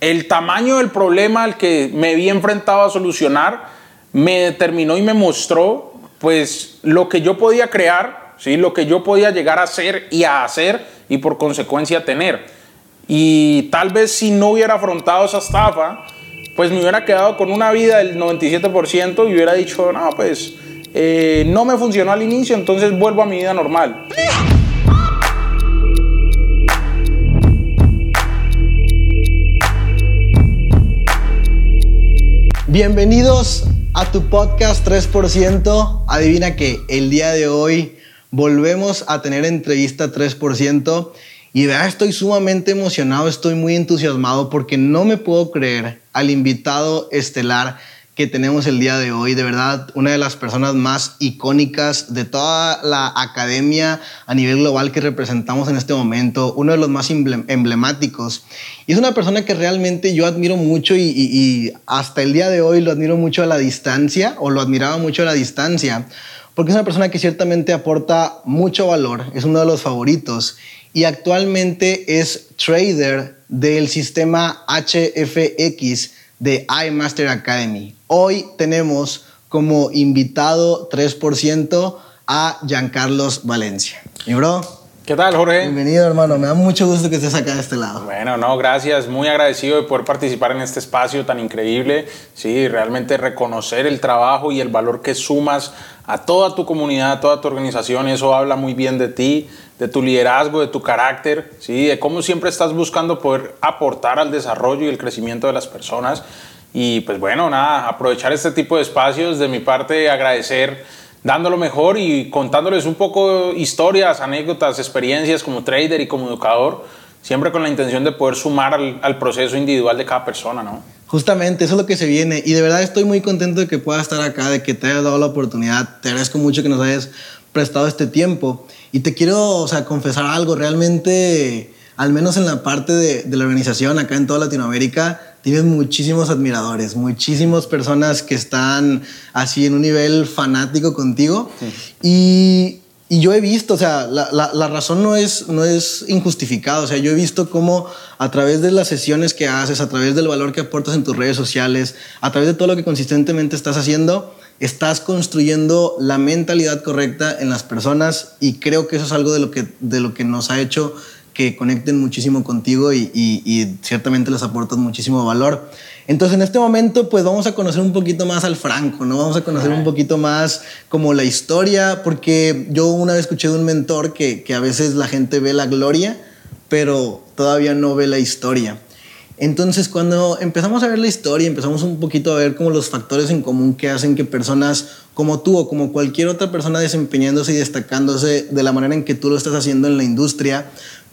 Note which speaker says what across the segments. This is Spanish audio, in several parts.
Speaker 1: el tamaño del problema al que me vi enfrentado a solucionar me determinó y me mostró pues lo que yo podía crear, ¿sí? lo que yo podía llegar a hacer y a hacer y por consecuencia tener. Y tal vez si no hubiera afrontado esa estafa, pues me hubiera quedado con una vida del 97% y hubiera dicho, no, pues eh, no me funcionó al inicio, entonces vuelvo a mi vida normal.
Speaker 2: Bienvenidos a tu podcast 3%. Adivina que el día de hoy volvemos a tener entrevista 3%. Y vea, estoy sumamente emocionado, estoy muy entusiasmado porque no me puedo creer al invitado estelar que tenemos el día de hoy. De verdad, una de las personas más icónicas de toda la academia a nivel global que representamos en este momento, uno de los más emblemáticos. Y es una persona que realmente yo admiro mucho y, y hasta el día de hoy lo admiro mucho a la distancia o lo admiraba mucho a la distancia, porque es una persona que ciertamente aporta mucho valor, es uno de los favoritos y actualmente es trader del sistema HFX de iMaster Academy. Hoy tenemos como invitado 3% a Giancarlos Valencia.
Speaker 1: Mi bro. ¿Qué tal, Jorge?
Speaker 2: Bienvenido, hermano. Me da mucho gusto que estés acá de este lado.
Speaker 1: Bueno, no, gracias. Muy agradecido de poder participar en este espacio tan increíble. Sí, realmente reconocer el trabajo y el valor que sumas a toda tu comunidad, a toda tu organización. Eso habla muy bien de ti, de tu liderazgo, de tu carácter, ¿sí? de cómo siempre estás buscando poder aportar al desarrollo y el crecimiento de las personas. Y pues bueno, nada, aprovechar este tipo de espacios, de mi parte agradecer dando lo mejor y contándoles un poco historias, anécdotas, experiencias como trader y como educador, siempre con la intención de poder sumar al, al, proceso individual de cada persona, ¿no?
Speaker 2: Justamente, eso es lo que se viene. Y de verdad estoy muy contento de que puedas estar acá, de que te hayas dado la oportunidad, te agradezco mucho que nos hayas prestado este tiempo. Y te quiero, o sea, confesar algo, realmente, al menos en la parte de, de la organización acá en toda Latinoamérica, tienes muchísimos admiradores, muchísimas personas que están así en un nivel fanático contigo. Y, y, yo he visto, o sea, la, la, la, razón no es, no es injustificada. O sea, yo he visto cómo a través de las sesiones que haces, a través del valor que aportas en tus redes sociales, a través de todo lo que consistentemente estás haciendo, estás construyendo la mentalidad correcta en las personas y creo que eso es algo de lo que, de lo que nos ha hecho que conecten muchísimo contigo y, y, y, ciertamente les aportas muchísimo valor. Entonces, en este momento, pues vamos a conocer un poquito más al Franco, ¿no? Vamos a conocer un poquito más como la historia, porque yo una vez escuché de un mentor que, que a veces la gente ve la gloria, pero todavía no ve la historia. Entonces, cuando empezamos a ver la historia, empezamos un poquito a ver como los factores en común que hacen que personas como tú o como cualquier otra persona desempeñándose y destacándose de la manera en que tú lo estás haciendo en la industria,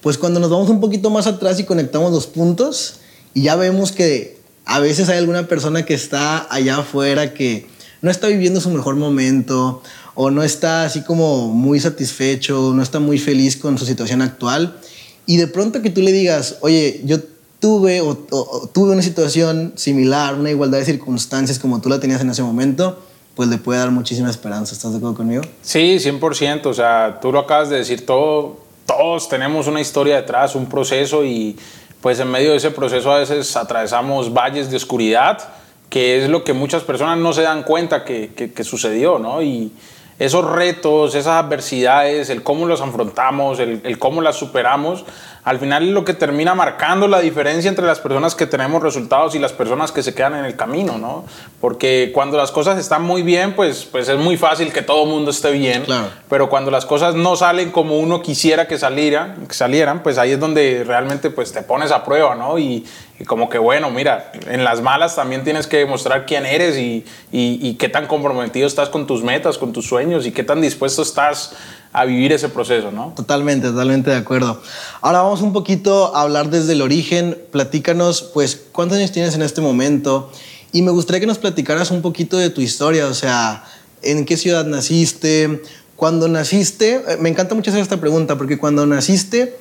Speaker 2: pues cuando nos vamos un poquito más atrás y conectamos los puntos y ya vemos que a veces hay alguna persona que está allá afuera que no está viviendo su mejor momento o no está así como muy satisfecho, no está muy feliz con su situación actual y de pronto que tú le digas, oye, yo tuve tuve una situación similar, una igualdad de circunstancias como tú la tenías en ese momento, pues le puede dar muchísima esperanza. ¿Estás de acuerdo conmigo?
Speaker 1: Sí, 100%. O sea, tú lo acabas de decir todo todos tenemos una historia detrás, un proceso y pues en medio de ese proceso a veces atravesamos valles de oscuridad, que es lo que muchas personas no se dan cuenta que, que, sucedió, ¿no? Y esos retos, esas adversidades, el cómo los afrontamos, el, el cómo las superamos, al final es lo que termina marcando la diferencia entre las personas que tenemos resultados y las personas que se quedan en el camino, ¿no? Porque cuando las cosas están muy bien, pues, pues es muy fácil que todo el mundo esté bien,
Speaker 2: claro.
Speaker 1: pero cuando las cosas no salen como uno quisiera que, saliera, que salieran, pues ahí es donde realmente pues, te pones a prueba, ¿no? Y, y como que bueno, mira, en las malas también tienes que demostrar quién eres y, y, y qué tan comprometido estás con tus metas, con tus sueños y qué tan dispuesto estás a vivir ese proceso, ¿no?
Speaker 2: Totalmente, totalmente de acuerdo. Ahora vamos un poquito a hablar desde el origen. Platícanos, pues, ¿cuántos años tienes en este momento? Y me gustaría que nos platicaras un poquito de tu historia, o sea, ¿en qué ciudad naciste? Cuando naciste, me encanta mucho hacer esta pregunta, porque cuando naciste,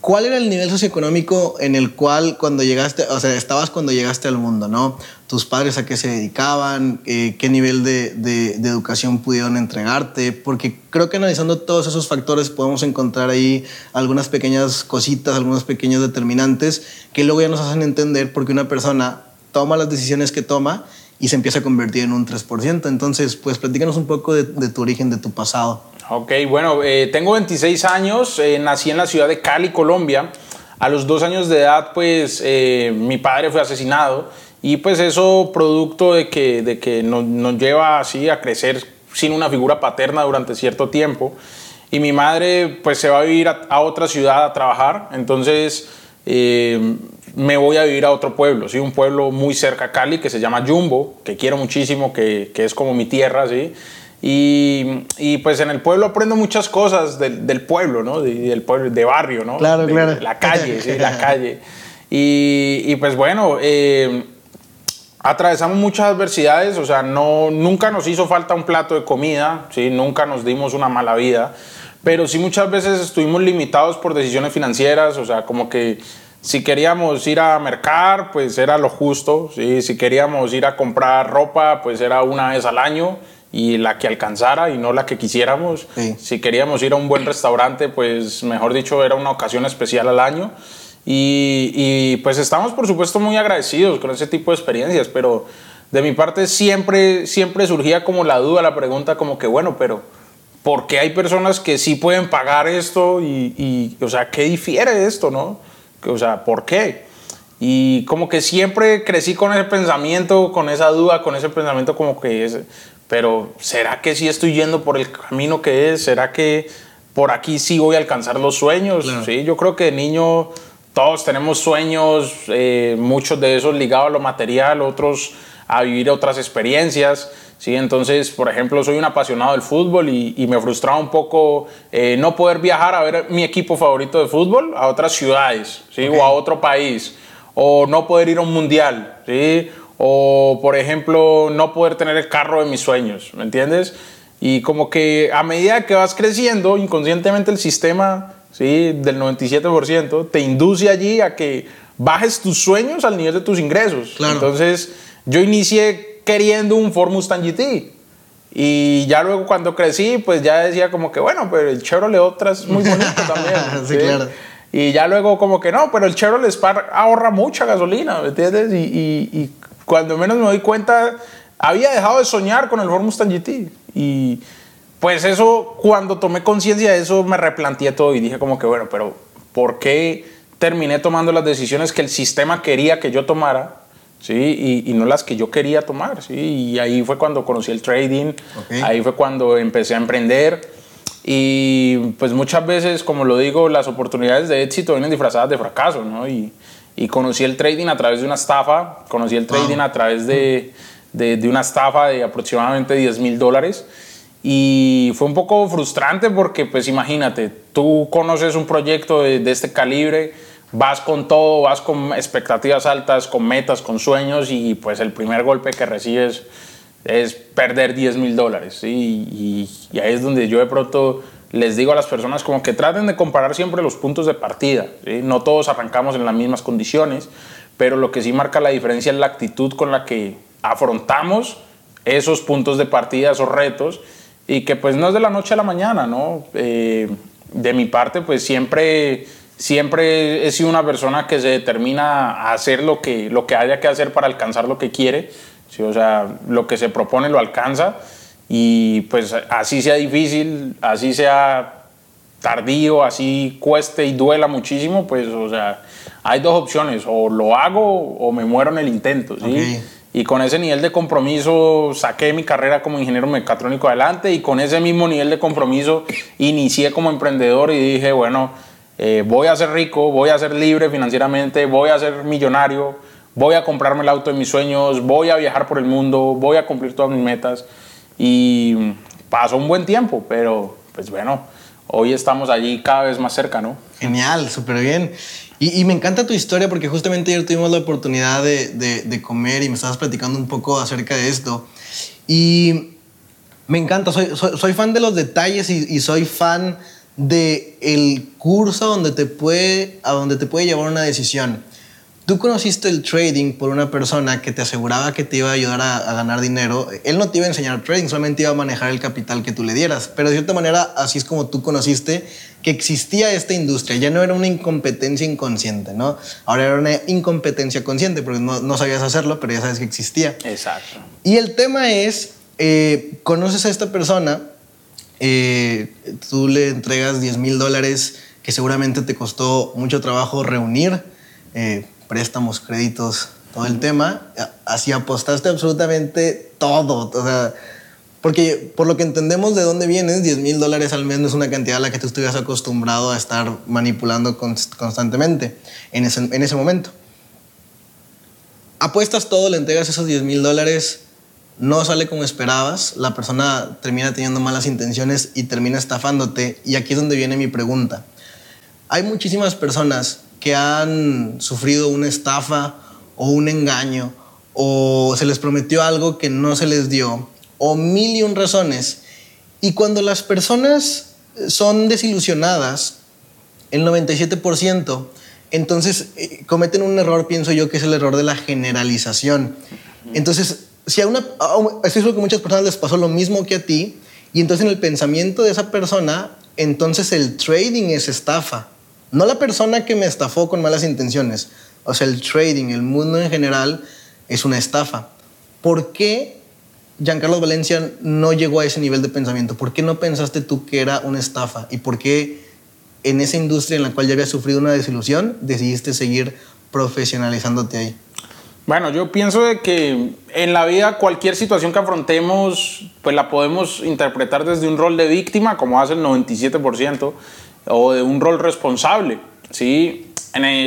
Speaker 2: ¿cuál era el nivel socioeconómico en el cual cuando llegaste, o sea, estabas cuando llegaste al mundo, ¿no? tus padres a qué se dedicaban, eh, qué nivel de, educación pudieron entregarte, porque creo que analizando todos esos factores podemos encontrar ahí algunas pequeñas cositas, algunos pequeños determinantes que luego ya nos hacen entender por qué una persona toma las decisiones que toma y se empieza a convertir en un 3%. Entonces, pues platícanos un poco de, tu origen, de tu pasado.
Speaker 1: Ok, bueno, eh, tengo 26 años, eh, nací en la ciudad de Cali, Colombia. A los dos años de edad, pues eh, mi padre fue asesinado y pues eso producto de que, de que nos, lleva así a crecer sin una figura paterna durante cierto tiempo. Y mi madre pues se va a vivir a, otra ciudad a trabajar, entonces me voy a vivir a otro pueblo, ¿sí? un pueblo muy cerca a Cali que se llama Jumbo, que quiero muchísimo, que, que es como mi tierra, ¿sí? Y, y, pues en el pueblo aprendo muchas cosas del, del pueblo, ¿no? De, del pueblo, de barrio, ¿no?
Speaker 2: Claro,
Speaker 1: de,
Speaker 2: claro.
Speaker 1: La calle, sí, la calle. Y, y pues bueno, eh, atravesamos muchas adversidades, o sea, no, nunca nos hizo falta un plato de comida, ¿sí? Nunca nos dimos una mala vida, pero sí muchas veces estuvimos limitados por decisiones financieras, o sea, como que si queríamos ir a mercar, pues era lo justo. ¿sí? Si queríamos ir a comprar ropa, pues era una vez al año y la que alcanzara y no la que quisiéramos. Si queríamos ir a un buen restaurante, pues mejor dicho, era una ocasión especial al año. Y, y, pues estamos por supuesto muy agradecidos con ese tipo de experiencias, pero de mi parte siempre, siempre surgía como la duda, la pregunta como que bueno, pero ¿por qué hay personas que sí pueden pagar esto? Y, y o sea, ¿qué difiere esto, no? O sea, ¿por qué? Y como que siempre crecí con ese pensamiento, con esa duda, con ese pensamiento como que es, pero ¿será que sí estoy yendo por el camino que es? ¿Será que por aquí sí voy a alcanzar los sueños? Sí, yo creo que de niño todos tenemos sueños, eh, muchos de esos ligados a lo material, otros a vivir otras experiencias. ¿sí? Entonces, por ejemplo, soy un apasionado del fútbol y, me frustraba un poco eh, no poder viajar a ver mi equipo favorito de fútbol a otras ciudades ¿sí? o a otro país, o no poder ir a un mundial, ¿sí? O por ejemplo, no poder tener el carro de mis sueños, ¿me entiendes? Y como que a medida que vas creciendo, inconscientemente el sistema ¿sí? del 97% te induce allí a que bajes tus sueños al nivel de tus ingresos. Entonces, yo inicié queriendo un Ford Mustang GT. Y ya luego cuando crecí, pues ya decía como que, bueno, pero el Chevrolet Otra es muy bonito también.
Speaker 2: sí, claro.
Speaker 1: Y ya luego como que no, pero el Chevrolet Spark ahorra mucha gasolina, ¿me entiendes? Y, y, cuando menos me doy cuenta, había dejado de soñar con el Ford Mustang GT. Y pues eso, cuando tomé conciencia de eso, me replanteé todo y dije como que, bueno, pero ¿por qué terminé tomando las decisiones que el sistema quería que yo tomara? ¿sí? Y, no las que yo quería tomar, ¿sí? Y ahí fue cuando conocí el trading, ahí fue cuando empecé a emprender. Y pues muchas veces, como lo digo, las oportunidades de éxito vienen disfrazadas de fracaso, ¿no? Y, y conocí el trading a través de una estafa, conocí el trading a través de, de, de, una estafa de aproximadamente 10 mil dólares. Y fue un poco frustrante porque, pues imagínate, tú conoces un proyecto de, de este calibre, vas con todo, vas con expectativas altas, con metas, con sueños y pues el primer golpe que recibes es perder 10 mil dólares. Y, ahí es donde yo de pronto les digo a las personas como que traten de comparar siempre los puntos de partida. No todos arrancamos en las mismas condiciones, pero lo que sí marca la diferencia es la actitud con la que afrontamos esos puntos de partida, esos retos, y que pues no es de la noche a la mañana, ¿no? Eh, de mi parte pues siempre siempre he sido una persona que se determina a hacer lo que, lo que haya que hacer para alcanzar lo que quiere. ¿sí? O sea, lo que se propone lo alcanza. Y pues así sea difícil, así sea tardío, así cueste y duela muchísimo, pues o sea, hay dos opciones, o lo hago o me muero en el intento, ¿sí? Y con ese nivel de compromiso saqué mi carrera como ingeniero mecatrónico adelante y con ese mismo nivel de compromiso inicié como emprendedor y dije, bueno, eh, voy a ser rico, voy a ser libre financieramente, voy a ser millonario, voy a comprarme el auto de mis sueños, voy a viajar por el mundo, voy a cumplir todas mis metas. Y pasó un buen tiempo, pero pues bueno, hoy estamos allí cada vez más cerca, ¿no?
Speaker 2: Genial, súper bien. Y, me encanta tu historia porque justamente ayer tuvimos la oportunidad de, de, comer y me estabas platicando un poco acerca de esto. Y me encanta, soy, soy, fan de los detalles y, y soy fan de curso donde te puede, a donde te puede llevar una decisión. Tú conociste el trading por una persona que te aseguraba que te iba a ayudar a, ganar dinero. Él no te iba a enseñar trading, solamente iba a manejar el capital que tú le dieras. Pero de cierta manera, así es como tú conociste que existía esta industria. Ya no era una incompetencia inconsciente, ¿no? Ahora era una incompetencia consciente porque no, no sabías hacerlo, pero ya sabes que existía.
Speaker 1: Exacto.
Speaker 2: Y el tema es, eh, conoces a esta persona, eh, tú le entregas 10 mil dólares que seguramente te costó mucho trabajo reunir. Eh, préstamos, créditos, todo el tema, así apostaste absolutamente todo. O sea, porque por lo que entendemos de dónde vienes, 10 mil dólares al mes no es una cantidad a la que tú estuvieras acostumbrado a estar manipulando constantemente en ese, en ese momento. Apuestas todo, le entregas esos 10 mil dólares, no sale como esperabas, la persona termina teniendo malas intenciones y termina estafándote. Y aquí es donde viene mi pregunta. Hay muchísimas personas han sufrido una estafa o un engaño o se les prometió algo que no se les dio o mil y un razones. Y cuando las personas son desilusionadas, el 97%, entonces eh, cometen un error, pienso yo, que es el error de la generalización. Entonces, si a una, es lo que muchas personas les pasó lo mismo que a ti, y entonces en el pensamiento de esa persona, entonces el trading es estafa. No la persona que me estafó con malas intenciones. O sea, el trading, el mundo en general, es una estafa. ¿Por qué Giancarlo Valencia no llegó a ese nivel de pensamiento? ¿Por qué no pensaste tú que era una estafa? ¿Y por qué en esa industria en la cual ya había sufrido una desilusión decidiste seguir profesionalizándote ahí?
Speaker 1: Bueno, yo pienso de que en la vida cualquier situación que afrontemos, pues la podemos interpretar desde un rol de víctima, como hace el 97%, o de un rol responsable. ¿sí?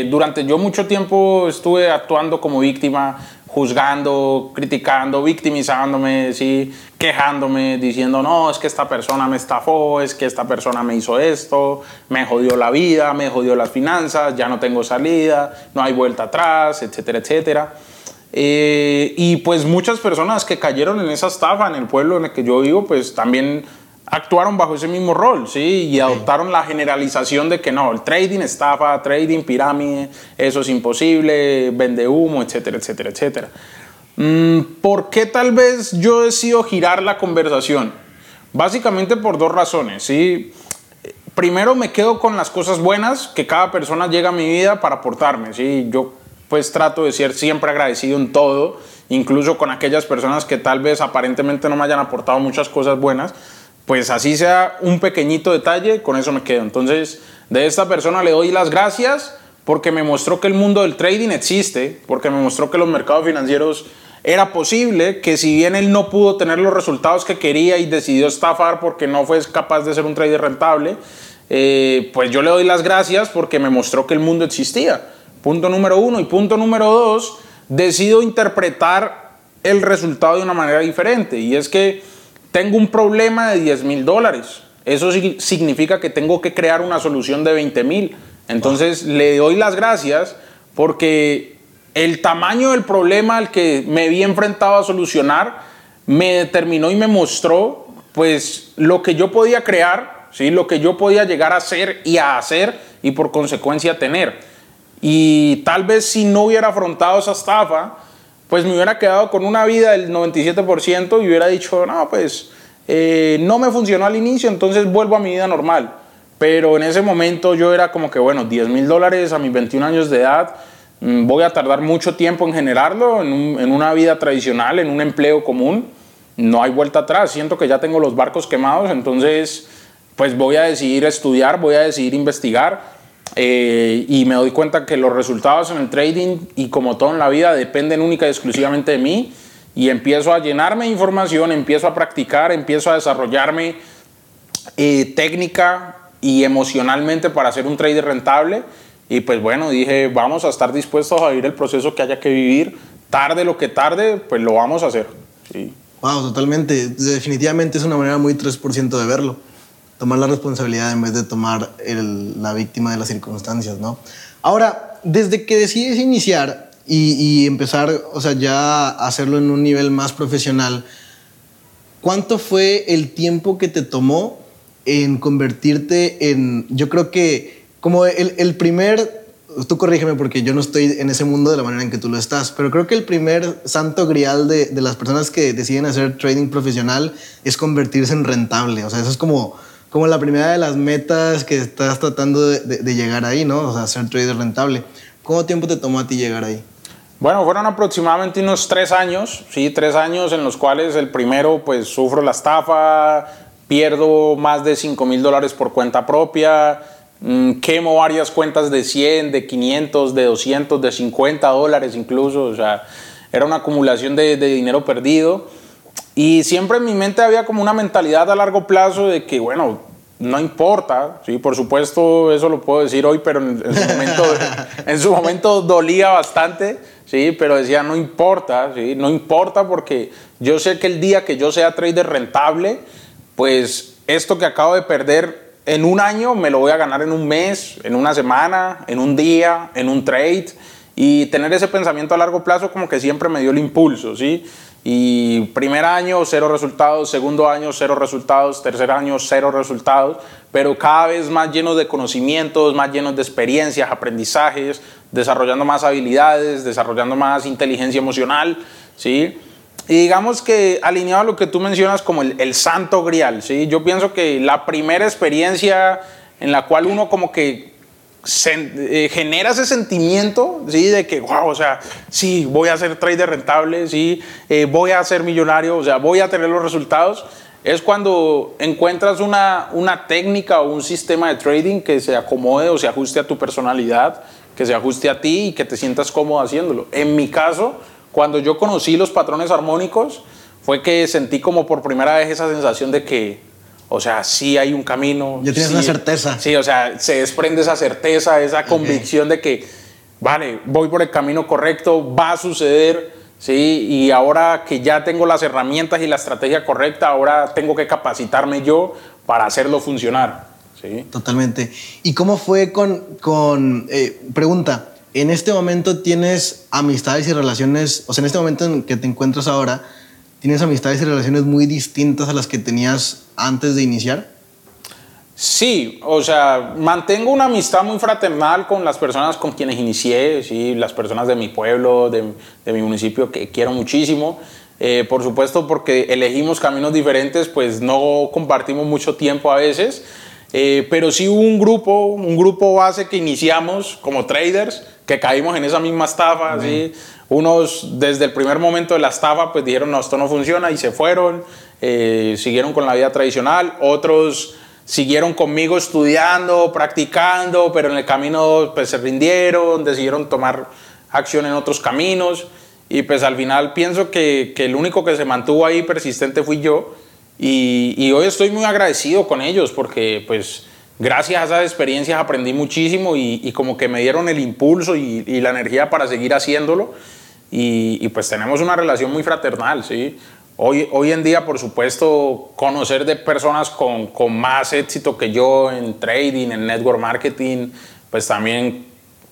Speaker 1: durante yo mucho tiempo estuve actuando como víctima, juzgando, criticando, victimizándome, ¿sí? quejándome, diciendo, no, es que esta persona me estafó, es que esta persona me hizo esto, me jodió la vida, me jodió las finanzas, ya no tengo salida, no hay vuelta atrás, etcétera, etcétera. Eh, y pues muchas personas que cayeron en esa estafa en el pueblo en el que yo vivo, pues también actuaron bajo ese mismo rol, ¿sí? Y adoptaron la generalización de que no, el trading estafa, trading pirámide, eso es imposible, vende humo, etcétera, etcétera, etcétera. Mm, ¿Por qué tal vez yo decido girar la conversación? Básicamente por dos razones, ¿sí? Primero me quedo con las cosas buenas que cada persona llega a mi vida para aportarme, ¿sí? Yo pues trato de ser siempre agradecido en todo, incluso con aquellas personas que tal vez aparentemente no me hayan aportado muchas cosas buenas, pues así sea un pequeñito detalle, con eso me quedo. Entonces, de esta persona le doy las gracias porque me mostró que el mundo del trading existe, porque me mostró que los mercados financieros era posible, que si bien él no pudo tener los resultados que quería y decidió estafar porque no fue capaz de ser un trader rentable, eh, pues yo le doy las gracias porque me mostró que el mundo existía. Punto número uno. Y punto número dos, decido interpretar el resultado de una manera diferente. Y es que tengo un problema de 10 mil dólares. Eso significa que tengo que crear una solución de 20 mil. Entonces le doy las gracias porque el tamaño del problema al que me vi enfrentado a solucionar me determinó y me mostró pues lo que yo podía crear, ¿sí? lo que yo podía llegar a hacer y a hacer y por consecuencia tener. Y tal vez si no hubiera afrontado esa estafa, pues me hubiera quedado con una vida del 97% y hubiera dicho, no, pues eh, no me funcionó al inicio, entonces vuelvo a mi vida normal. Pero en ese momento yo era como que, bueno, 10 mil dólares a mis 21 años de edad, mm, voy a tardar mucho tiempo en generarlo, en, en una vida tradicional, en un empleo común, no hay vuelta atrás, siento que ya tengo los barcos quemados, entonces pues voy a decidir estudiar, voy a decidir investigar eh, y me doy cuenta que los resultados en el trading y como todo en la vida dependen única y exclusivamente de mí y empiezo a llenarme de información, empiezo a practicar, empiezo a desarrollarme eh, técnica y emocionalmente para ser un trader rentable y pues bueno, dije, vamos a estar dispuestos a vivir el proceso que haya que vivir, tarde lo que tarde, pues lo vamos a hacer. Sí.
Speaker 2: Wow, totalmente. Definitivamente es una manera muy 3% de verlo tomar la responsabilidad en vez de tomar la víctima de las circunstancias, ¿no? Ahora, desde que decides iniciar y, empezar, o sea, ya hacerlo en un nivel más profesional, ¿cuánto fue el tiempo que te tomó en convertirte en, yo creo que como el, primer tú corrígeme porque yo no estoy en ese mundo de la manera en que tú lo estás, pero creo que el primer santo grial de, de las personas que deciden hacer trading profesional es convertirse en rentable. O sea, eso es como, como la primera de las metas que estás tratando de, llegar ahí, ¿no? O sea, ser trader rentable. ¿Cuánto tiempo te tomó a ti llegar ahí?
Speaker 1: Bueno, fueron aproximadamente unos tres años, sí, tres años en los cuales el primero, pues sufro la estafa, pierdo más de 5 mil dólares por cuenta propia, mm, quemo varias cuentas de 100, de 500, de 200, de 50 dólares incluso, o sea, era una acumulación de dinero perdido. Y siempre en mi mente había como una mentalidad a largo plazo de que, bueno, no importa, sí, por supuesto, eso lo puedo decir hoy, pero en, su, momento, en su momento dolía bastante, sí, pero decía, no importa, sí, no importa porque yo sé que el día que yo sea trader rentable, pues esto que acabo de perder en un año me lo voy a ganar en un mes, en una semana, en un día, en un trade, y tener ese pensamiento a largo plazo como que siempre me dio el impulso, ¿sí? Y primer año, cero resultados, segundo año, cero resultados, tercer año, cero resultados, pero cada vez más llenos de conocimientos, más llenos de experiencias, aprendizajes, desarrollando más habilidades, desarrollando más inteligencia emocional, ¿sí? Y digamos que alineado a lo que tú mencionas como el, el santo grial, ¿sí? Yo pienso que la primera experiencia en la cual uno como que eh, genera ese sentimiento, ¿sí? De que, wow, o sea, sí, voy a ser trader rentable, sí, eh, voy a ser millonario, o sea, voy a tener los resultados. Es cuando encuentras una, una técnica o un sistema de trading que se acomode o se ajuste a tu personalidad, que se ajuste a ti y que te sientas cómodo haciéndolo. En mi caso, cuando yo conocí los patrones armónicos, fue que sentí como por primera vez esa sensación de que, o sea, sí hay un camino.
Speaker 2: Ya tienes
Speaker 1: sí,
Speaker 2: una certeza.
Speaker 1: Sí, o sea, se desprende esa certeza, esa convicción de que, vale, voy por el camino correcto, va a suceder, sí, y ahora que ya tengo las herramientas y la estrategia correcta, ahora tengo que capacitarme yo para hacerlo funcionar. Sí.
Speaker 2: Totalmente. ¿Y cómo fue con, con eh, pregunta, en este momento tienes amistades y relaciones, o sea, en este momento en que te encuentras ahora, tienes amistades y relaciones muy distintas a las que tenías antes de iniciar?
Speaker 1: Sí, o sea, mantengo una amistad muy fraternal con las personas con quienes inicié, sí, las personas de mi pueblo, de, de mi municipio que quiero muchísimo. Eh, por supuesto, porque elegimos caminos diferentes, pues no compartimos mucho tiempo a veces, eh, pero sí hubo un grupo, un grupo base que iniciamos como traders, que caímos en esa misma estafa, ¿sí? Unos desde el primer momento de la estafa pues dijeron, no, esto no funciona y se fueron, eh, siguieron con la vida tradicional, otros siguieron conmigo estudiando, practicando, pero en el camino pues se rindieron, decidieron tomar acción en otros caminos. Y pues al final pienso que, que el único que se mantuvo ahí persistente fui yo y, y hoy estoy muy agradecido con ellos porque pues gracias a esas experiencias aprendí muchísimo y, y, como que me dieron el impulso y, y la energía para seguir haciéndolo. Y, pues tenemos una relación muy fraternal, ¿sí? Hoy, hoy en día, por supuesto, conocer de personas con, con más éxito que yo en trading, en network marketing, pues también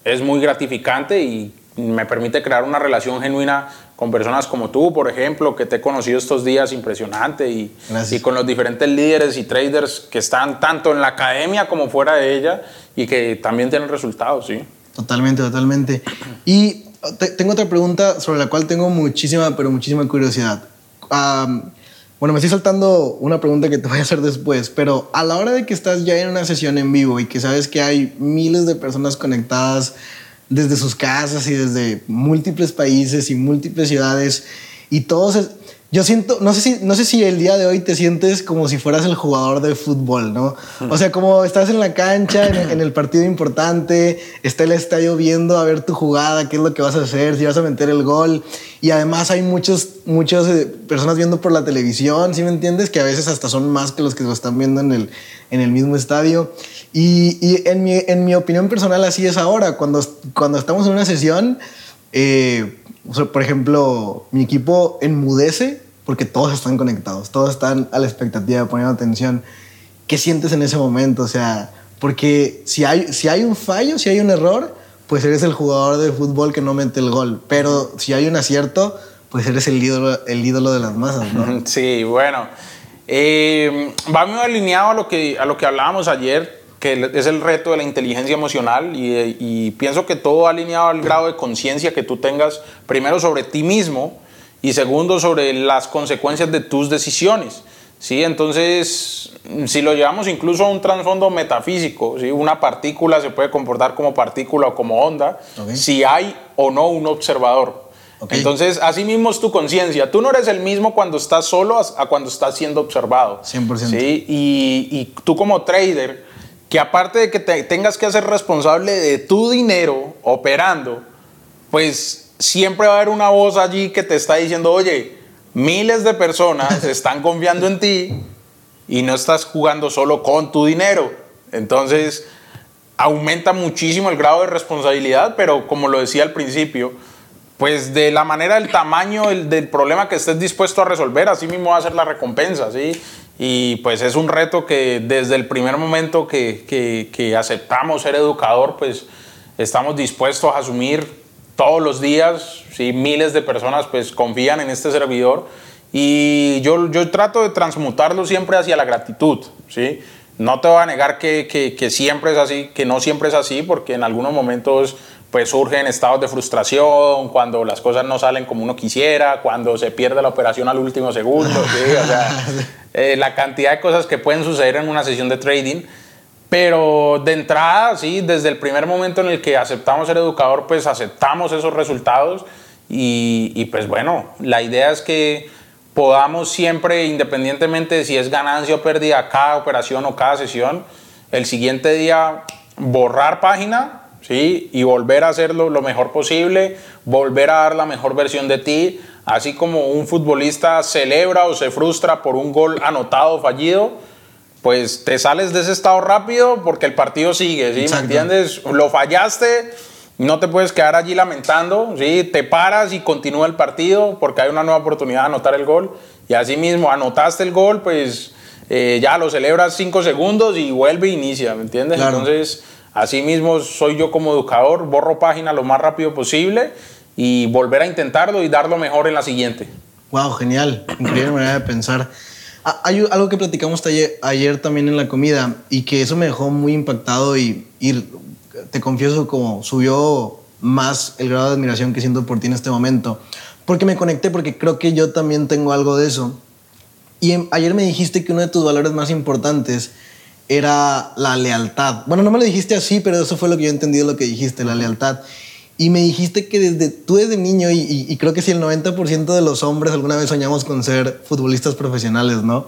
Speaker 1: es muy gratificante y me permite crear una relación genuina con personas como tú, por ejemplo, que te he conocido estos días impresionante y, y, con los diferentes líderes y traders que están tanto en la academia como fuera de ella y que también tienen resultados, ¿sí?
Speaker 2: Totalmente, totalmente. Y te, tengo otra pregunta sobre la cual tengo muchísima, pero muchísima curiosidad. Um, bueno, me estoy saltando una pregunta que te voy a hacer después, pero a la hora de que estás ya en una sesión en vivo y que sabes que hay miles de personas conectadas desde sus casas y desde múltiples países y múltiples ciudades y todos yo siento, no sé, si, no sé si el día de hoy te sientes como si fueras el jugador de fútbol, ¿no? O sea, como estás en la cancha, en, en, el partido importante, está el estadio viendo a ver tu jugada, qué es lo que vas a hacer, si vas a meter el gol. Y además hay muchos, muchas eh, personas viendo por la televisión, ¿sí me entiendes? Que a veces hasta son más que los que lo están viendo en el, en el mismo estadio. Y, y en, mi, en mi opinión personal así es ahora. Cuando, cuando estamos en una sesión... Eh, o sea, por ejemplo, mi equipo enmudece porque todos están conectados, todos están a la expectativa, poniendo atención. ¿Qué sientes en ese momento? O sea, porque si hay, si hay un fallo, si hay un error, pues eres el jugador de fútbol que no mete el gol. Pero si hay un acierto, pues eres el ídolo, el ídolo de las masas, ¿no?
Speaker 1: Sí, bueno. Eh, va muy alineado a lo, que, a lo que hablábamos ayer que es el reto de la inteligencia emocional y, y pienso que todo alineado al grado de conciencia que tú tengas, primero sobre ti mismo y segundo sobre las consecuencias de tus decisiones. ¿sí? Entonces, si lo llevamos incluso a un trasfondo metafísico, ¿sí? una partícula se puede comportar como partícula o como onda, si hay o no un observador. Entonces, así mismo es tu conciencia. Tú no eres el mismo cuando estás solo a, cuando estás siendo observado. 100%. ¿sí? Y, y, tú como trader, que aparte de que te tengas que hacer responsable de tu dinero operando, pues siempre va a haber una voz allí que te está diciendo, oye, miles de personas están confiando en ti y no estás jugando solo con tu dinero. Entonces, aumenta muchísimo el grado de responsabilidad, pero como lo decía al principio, pues de la manera, del tamaño del, problema que estés dispuesto a resolver, así mismo va a ser la recompensa, ¿sí? Y pues es un reto que desde el primer momento que, que, aceptamos ser educador, pues estamos dispuestos a asumir todos los días, ¿sí? miles de personas pues confían en este servidor y yo, yo trato de transmutarlo siempre hacia la gratitud, ¿sí? No te voy a negar que, que siempre es así, que no siempre es así, porque en algunos momentos pues surgen estados de frustración, cuando las cosas no salen como uno quisiera, cuando se pierde la operación al último segundo, ¿sí? o sea, eh, la cantidad de cosas que pueden suceder en una sesión de trading. Pero de entrada, sí, desde el primer momento en el que aceptamos ser educador, pues aceptamos esos resultados y, y pues bueno, la idea es que podamos siempre, independientemente de si es ganancia o pérdida cada operación o cada sesión, el siguiente día borrar página ¿sí? y volver a hacerlo lo mejor posible, volver a dar la mejor versión de ti, así como un futbolista celebra o se frustra por un gol anotado o fallido, pues te sales de ese estado rápido porque el partido sigue, ¿sí? ¿Me entiendes? Lo fallaste, no te puedes quedar allí lamentando, ¿sí? Te paras y continúa el partido porque hay una nueva oportunidad de anotar el gol. Y así mismo, anotaste el gol, pues eh, ya lo celebras cinco segundos y vuelve e inicia, ¿me entiendes? Entonces, así mismo soy yo como educador, borro página lo más rápido posible y volver a intentarlo y dar lo mejor en la siguiente.
Speaker 2: Wow, genial, increíble manera de pensar. Ah, hay algo que platicamos ayer, también en la comida y que eso me dejó muy impactado y, te confieso como subió más el grado de admiración que siento por ti en este momento. Porque me conecté, porque creo que yo también tengo algo de eso. Y ayer me dijiste que uno de tus valores más importantes era la lealtad. Bueno, no me lo dijiste así, pero eso fue lo que yo entendí de lo que dijiste, la lealtad. Y me dijiste que desde tú desde niño, y, creo que si el 90% de los hombres alguna vez soñamos con ser futbolistas profesionales, ¿no?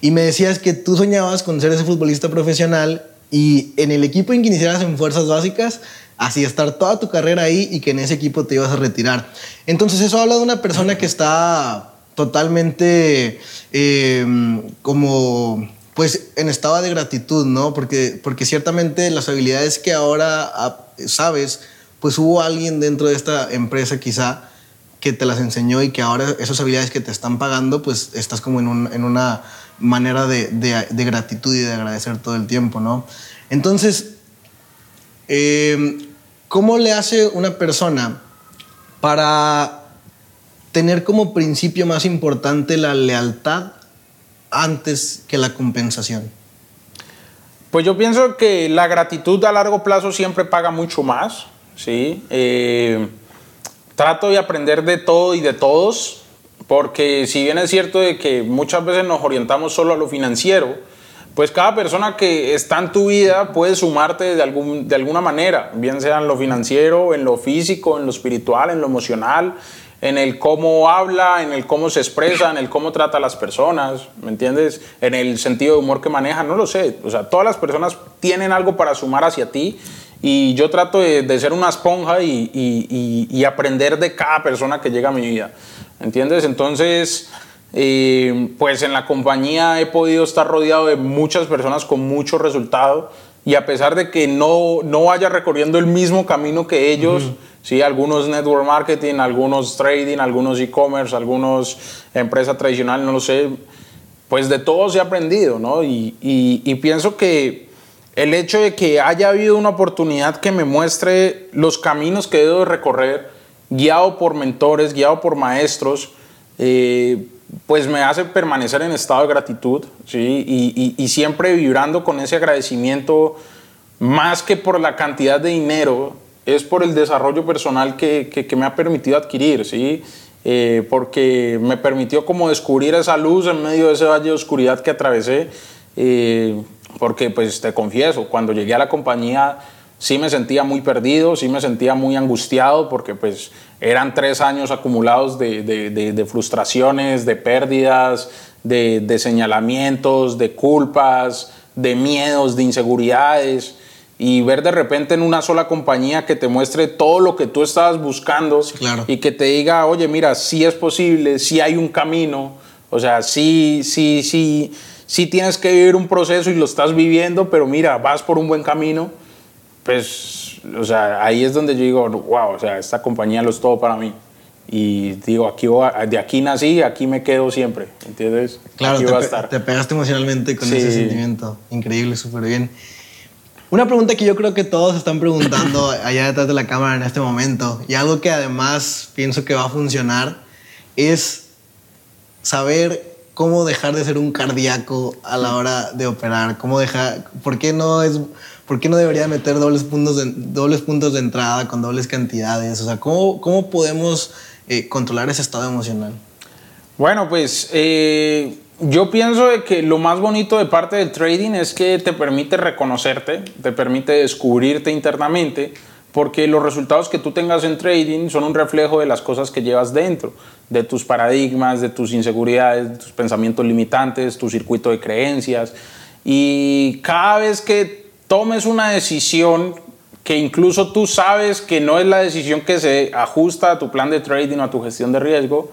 Speaker 2: Y me decías que tú soñabas con ser ese futbolista profesional y en el equipo en que iniciaras en fuerzas básicas, así estar toda tu carrera ahí y que en ese equipo te ibas a retirar. Entonces eso habla de una persona que está totalmente em, como pues en estado de gratitud, ¿no? Porque, porque ciertamente las habilidades que ahora ah, sabes, pues hubo alguien dentro de esta empresa quizá que te las enseñó y que ahora esas habilidades que te están pagando, pues estás como en, una manera de, gratitud y de agradecer todo el tiempo, ¿no? Entonces, em, ¿cómo le hace una persona para tener como principio más importante la lealtad antes que la compensación?
Speaker 1: Pues yo pienso que la gratitud a largo plazo siempre paga mucho más. ¿sí? Eh, trato de aprender de todo y de todos, porque si bien es cierto de que muchas veces nos orientamos solo a lo financiero, pues cada persona que está en tu vida puede sumarte de, algún, de alguna manera, bien sea en lo financiero, en lo físico, en lo espiritual, en lo emocional, en el cómo habla, en el cómo se expresa, en el cómo trata a las personas, ¿me entiendes? En el sentido de humor que maneja, no lo sé. O sea, todas las personas tienen algo para sumar hacia ti y yo trato de, ser una esponja y, aprender de cada persona que llega a mi vida. ¿Entiendes? Entonces, eh, pues en la compañía he podido estar rodeado de muchas personas con mucho resultado y a pesar de que no, no vaya recorriendo el mismo camino que ellos, sí, algunos network marketing, algunos trading, algunos e-commerce, algunos empresa tradicional, no lo sé, pues de todo se ha aprendido, ¿no? y pienso que el hecho de que haya habido una oportunidad que me muestre los caminos que debo recorrer, guiado por mentores, guiado por maestros, eh, pues me hace permanecer en estado de gratitud, ¿sí? Y, y, siempre vibrando con ese agradecimiento, más que por la cantidad de dinero, es por el desarrollo personal que, que, me ha permitido adquirir, ¿sí? Eh, porque me permitió como descubrir esa luz en medio de ese valle de oscuridad que atravesé, eh, porque pues te confieso, cuando llegué a la compañía sí me sentía muy perdido, sí me sentía muy angustiado porque pues eran tres años acumulados de, de, frustraciones, de pérdidas, de, señalamientos, de culpas, de miedos, de inseguridades y ver de repente en una sola compañía que te muestre todo lo que tú estabas buscando y que te diga, oye, mira, sí es posible, sí hay un camino, o sea, sí, sí, sí, sí tienes que vivir un proceso y lo estás viviendo, pero mira, vas por un buen camino pues, o sea, ahí es donde yo digo, wow, o sea, esta compañía lo es todo para mí. Y digo, aquí de aquí nací, aquí me quedo siempre, ¿entiendes?
Speaker 2: Claro, te, te, pegaste emocionalmente con ese sentimiento. Increíble, súper bien. Una pregunta que yo creo que todos están preguntando allá detrás de la cámara en este momento, y algo que además pienso que va a funcionar, es saber cómo dejar de ser un cardíaco a la hora de operar, cómo dejar, por qué no es ¿por qué no debería meter dobles puntos de, dobles puntos de entrada con dobles cantidades? O sea, ¿cómo, cómo podemos eh, controlar ese estado emocional?
Speaker 1: Bueno, pues eh, yo pienso que lo más bonito de parte del trading es que te permite reconocerte, te permite descubrirte internamente, porque los resultados que tú tengas en trading son un reflejo de las cosas que llevas dentro, de tus paradigmas, de tus inseguridades, de tus pensamientos limitantes, tu circuito de creencias. Y cada vez que tomes una decisión que incluso tú sabes que no es la decisión que se ajusta a tu plan de trading o a tu gestión de riesgo,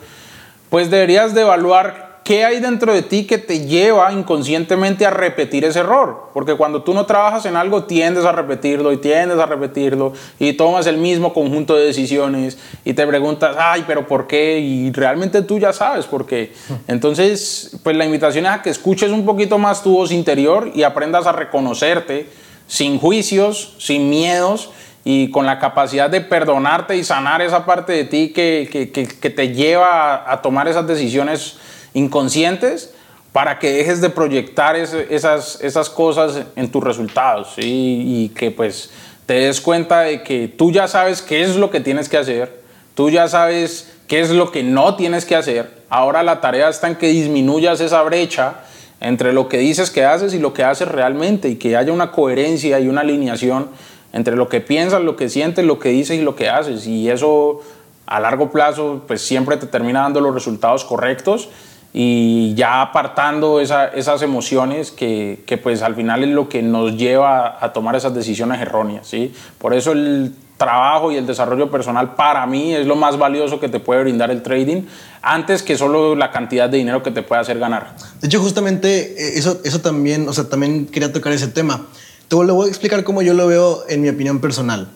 Speaker 1: pues deberías de evaluar qué hay dentro de ti que te lleva inconscientemente a repetir ese error. Porque cuando tú no trabajas en algo, tiendes a repetirlo y tiendes a repetirlo y tomas el mismo conjunto de decisiones y te preguntas, ay, pero ¿por qué? Y realmente tú ya sabes por qué. Entonces, pues la invitación es a que escuches un poquito más tu voz interior y aprendas a reconocerte sin juicios, sin miedos y con la capacidad de perdonarte y sanar esa parte de ti que, que, te lleva a, tomar esas decisiones inconscientes para que dejes de proyectar esas, esas cosas en tus resultados y que pues te des cuenta de que tú ya sabes qué es lo que tienes que hacer, tú ya sabes qué es lo que no tienes que hacer, ahora la tarea está en que disminuyas esa brecha entre lo que dices que haces y lo que haces realmente y que haya una coherencia y una alineación entre lo que piensas, lo que sientes, lo que dices y lo que haces. Y eso a largo plazo pues siempre te termina dando los resultados correctos y ya apartando esas emociones que, que, pues al final es lo que nos lleva a tomar esas decisiones erróneas. ¿sí? Por eso el trabajo y el desarrollo personal para mí es lo más valioso que te puede brindar el trading antes que solo la cantidad de dinero que te puede hacer ganar.
Speaker 2: De hecho, justamente eh, eso, eso también, o sea, también quería tocar ese tema. Te lo voy a explicar cómo yo lo veo en mi opinión personal.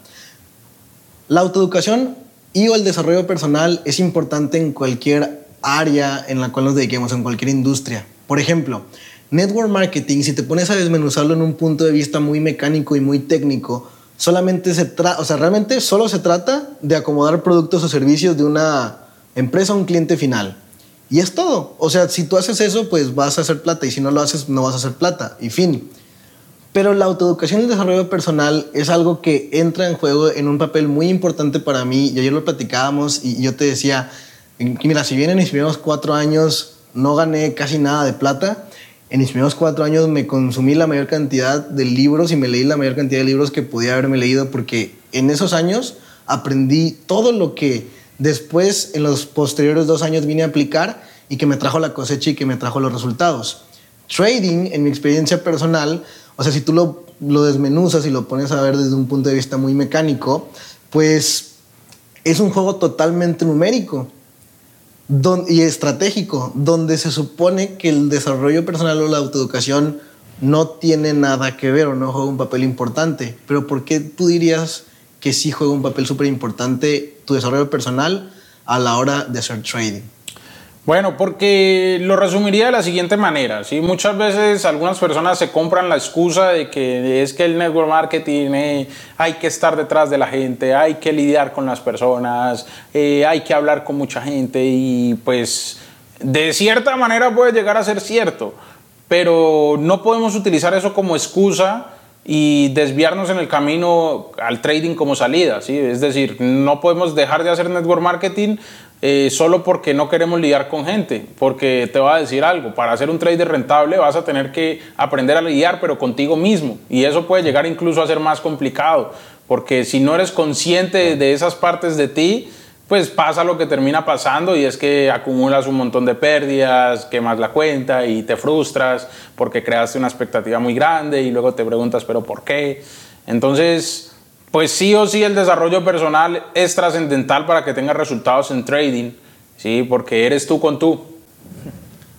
Speaker 2: La autoeducación y o el desarrollo personal es importante en cualquier área en la cual nos dediquemos, en cualquier industria. Por ejemplo, network marketing, si te pones a desmenuzarlo en un punto de vista muy mecánico y muy técnico, solamente se trata, o sea, realmente solo se trata de acomodar productos o servicios de una empresa a un cliente final. Y es todo. O sea, si tú haces eso, pues vas a hacer plata. Y si no lo haces, no vas a hacer plata. Y fin. Pero la autoeducación y el desarrollo personal es algo que entra en juego en un papel muy importante para mí. Y ayer lo platicábamos y yo te decía, mira, si bien en mis primeros cuatro años no gané casi nada de plata, en mis primeros cuatro años me consumí la mayor cantidad de libros y me leí la mayor cantidad de libros que podía haberme leído porque en esos años aprendí todo lo que después en los posteriores dos años vine a aplicar y que me trajo la cosecha y que me trajo los resultados. Trading, en mi experiencia personal, o sea, si tú lo, lo desmenuzas y lo pones a ver desde un punto de vista muy mecánico, pues es un juego totalmente numérico y estratégico, donde se supone que el desarrollo personal o la autoeducación no tiene nada que ver o no juega un papel importante. Pero ¿por qué tú dirías que sí juega un papel súper importante tu desarrollo personal a la hora de hacer trading?
Speaker 1: Bueno, porque lo resumiría de la siguiente manera. ¿sí? Muchas veces algunas personas se compran la excusa de que es que el network marketing eh, hay que estar detrás de la gente, hay que lidiar con las personas, eh, hay que hablar con mucha gente y pues de cierta manera puede llegar a ser cierto, pero no podemos utilizar eso como excusa y desviarnos en el camino al trading como salida, ¿sí? Es decir, no podemos dejar de hacer network marketing eh, solo porque no queremos lidiar con gente, porque te va a decir algo, para ser un trader rentable vas a tener que aprender a lidiar, pero contigo mismo, y eso puede llegar incluso a ser más complicado, porque si no eres consciente de esas partes de ti, pues pasa lo que termina pasando y es que acumulas un montón de pérdidas, quemas la cuenta y te frustras porque creaste una expectativa muy grande y luego te preguntas, pero ¿por qué? Entonces, pues sí o sí el desarrollo personal es trascendental para que tengas resultados en trading, ¿sí? Porque eres tú con tú.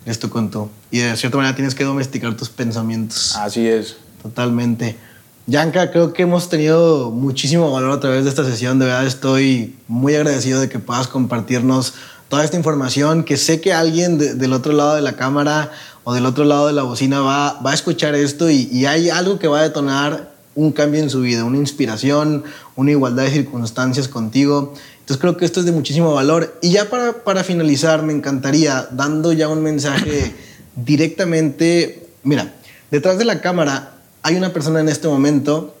Speaker 2: Eres tú con tú. Y de cierta manera tienes que domesticar tus pensamientos.
Speaker 1: Así es.
Speaker 2: Totalmente. Yanka, creo que hemos tenido muchísimo valor a través de esta sesión. De verdad estoy muy agradecido de que puedas compartirnos toda esta información, que sé que alguien del otro lado de la cámara o del otro lado de la bocina va, va a escuchar esto y, y, hay algo que va a detonar un cambio en su vida, una inspiración, una igualdad de circunstancias contigo. Entonces creo que esto es de muchísimo valor. Y ya para, para finalizar, me encantaría, dando ya un mensaje directamente, mira, detrás de la cámara hay una persona en este momento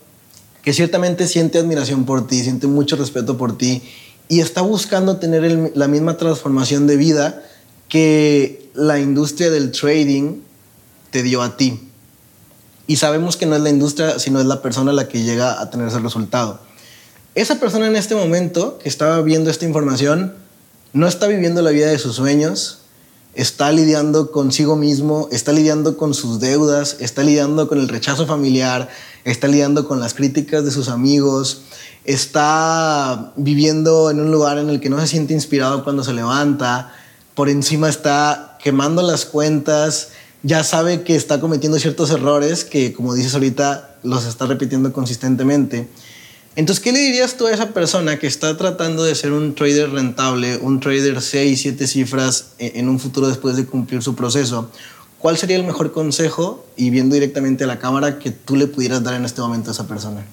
Speaker 2: que ciertamente siente admiración por ti, siente mucho respeto por ti y está buscando tener la misma transformación de vida que la industria del trading te dio a ti. Y sabemos que no es la industria, sino es la persona la que llega a tener ese resultado. Esa persona en este momento que estaba viendo esta información no está viviendo la vida de sus sueños, está lidiando consigo mismo, está lidiando con sus deudas, está lidiando con el rechazo familiar, está lidiando con las críticas de sus amigos, está viviendo en un lugar en el que no se siente inspirado cuando se levanta, por encima está quemando las cuentas, ya sabe que está cometiendo ciertos errores que, como dices ahorita, los está repitiendo consistentemente. Entonces, ¿qué le dirías tú a esa persona que está tratando de ser un trader rentable, un trader 6, 7 cifras e, en un futuro después de cumplir su proceso? ¿Cuál sería el mejor consejo y viendo directamente a la cámara que tú le pudieras dar en este momento a esa persona?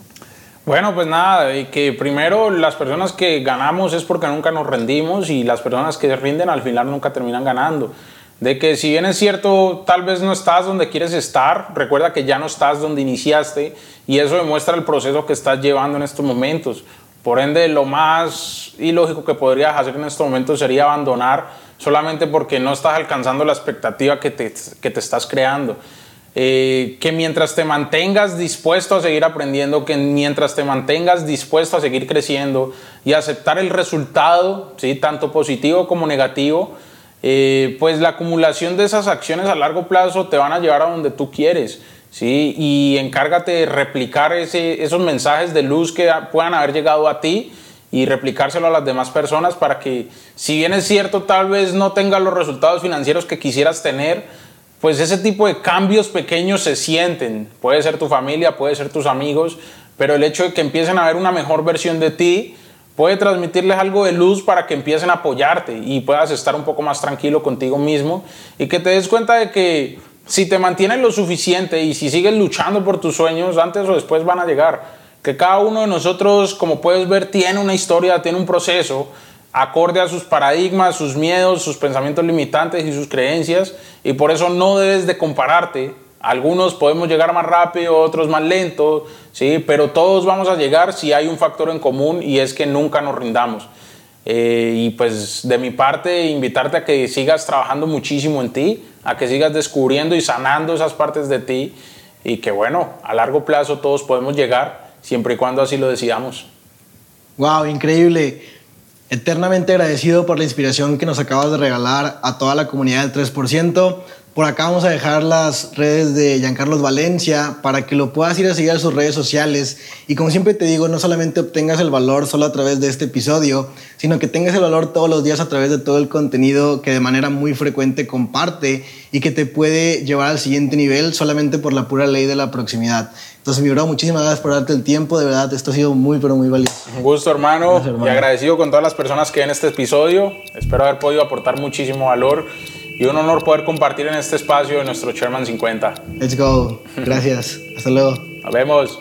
Speaker 1: Bueno, pues nada, que primero las personas que ganamos es porque nunca nos rendimos y las personas que rinden al final nunca terminan ganando de que si bien es cierto, tal vez no estás donde quieres estar, recuerda que ya no estás donde iniciaste y eso demuestra el proceso que estás llevando en estos momentos. Por ende, lo más ilógico que podrías hacer en estos momentos sería abandonar solamente porque no estás alcanzando la expectativa que te, que te estás creando. Eh, que mientras te mantengas dispuesto a seguir aprendiendo, que mientras te mantengas dispuesto a seguir creciendo y aceptar el resultado, ¿sí? tanto positivo como negativo, eh, pues la acumulación de esas acciones a largo plazo te van a llevar a donde tú quieres. ¿sí? Y encárgate de replicar ese, esos mensajes de luz que puedan haber llegado a ti y replicárselo a las demás personas para que, si bien es cierto, tal vez no tengas los resultados financieros que quisieras tener, pues ese tipo de cambios pequeños se sienten. Puede ser tu familia, puede ser tus amigos, pero el hecho de que empiecen a ver una mejor versión de ti, puede transmitirles algo de luz para que empiecen a apoyarte y puedas estar un poco más tranquilo contigo mismo y que te des cuenta de que si te mantienes lo suficiente y si sigues luchando por tus sueños, antes o después van a llegar. Que cada uno de nosotros, como puedes ver, tiene una historia, tiene un proceso acorde a sus paradigmas, sus miedos, sus pensamientos limitantes y sus creencias y por eso no debes de compararte algunos podemos llegar más rápido, otros más lento, ¿sí? pero todos vamos a llegar si hay un factor en común y es que nunca nos rindamos. Eh, y pues de mi parte, invitarte a que sigas trabajando muchísimo en ti, a que sigas descubriendo y sanando esas partes de ti y que bueno, a largo plazo todos podemos llegar siempre y cuando así lo decidamos.
Speaker 2: Wow, increíble. Eternamente agradecido por la inspiración que nos acabas de regalar a toda la comunidad del 3%. Por acá vamos a dejar las redes de Giancarlos Valencia para que lo puedas ir a seguir a sus redes sociales. Y como siempre te digo, no solamente obtengas el valor solo a través de este episodio, sino que tengas el valor todos los días a través de todo el contenido que de manera muy frecuente comparte y que te puede llevar al siguiente nivel solamente por la pura ley de la proximidad. Entonces, mi bro, muchísimas gracias por darte el tiempo. De verdad, esto ha sido muy, pero muy valioso.
Speaker 1: Un gusto, hermano, hermano. Y agradecido con todas las personas que ven este episodio. Espero haber podido aportar muchísimo valor y un honor poder compartir en este espacio de nuestro Chairman 50.
Speaker 2: Let's go. Gracias. Hasta luego.
Speaker 1: Nos vemos.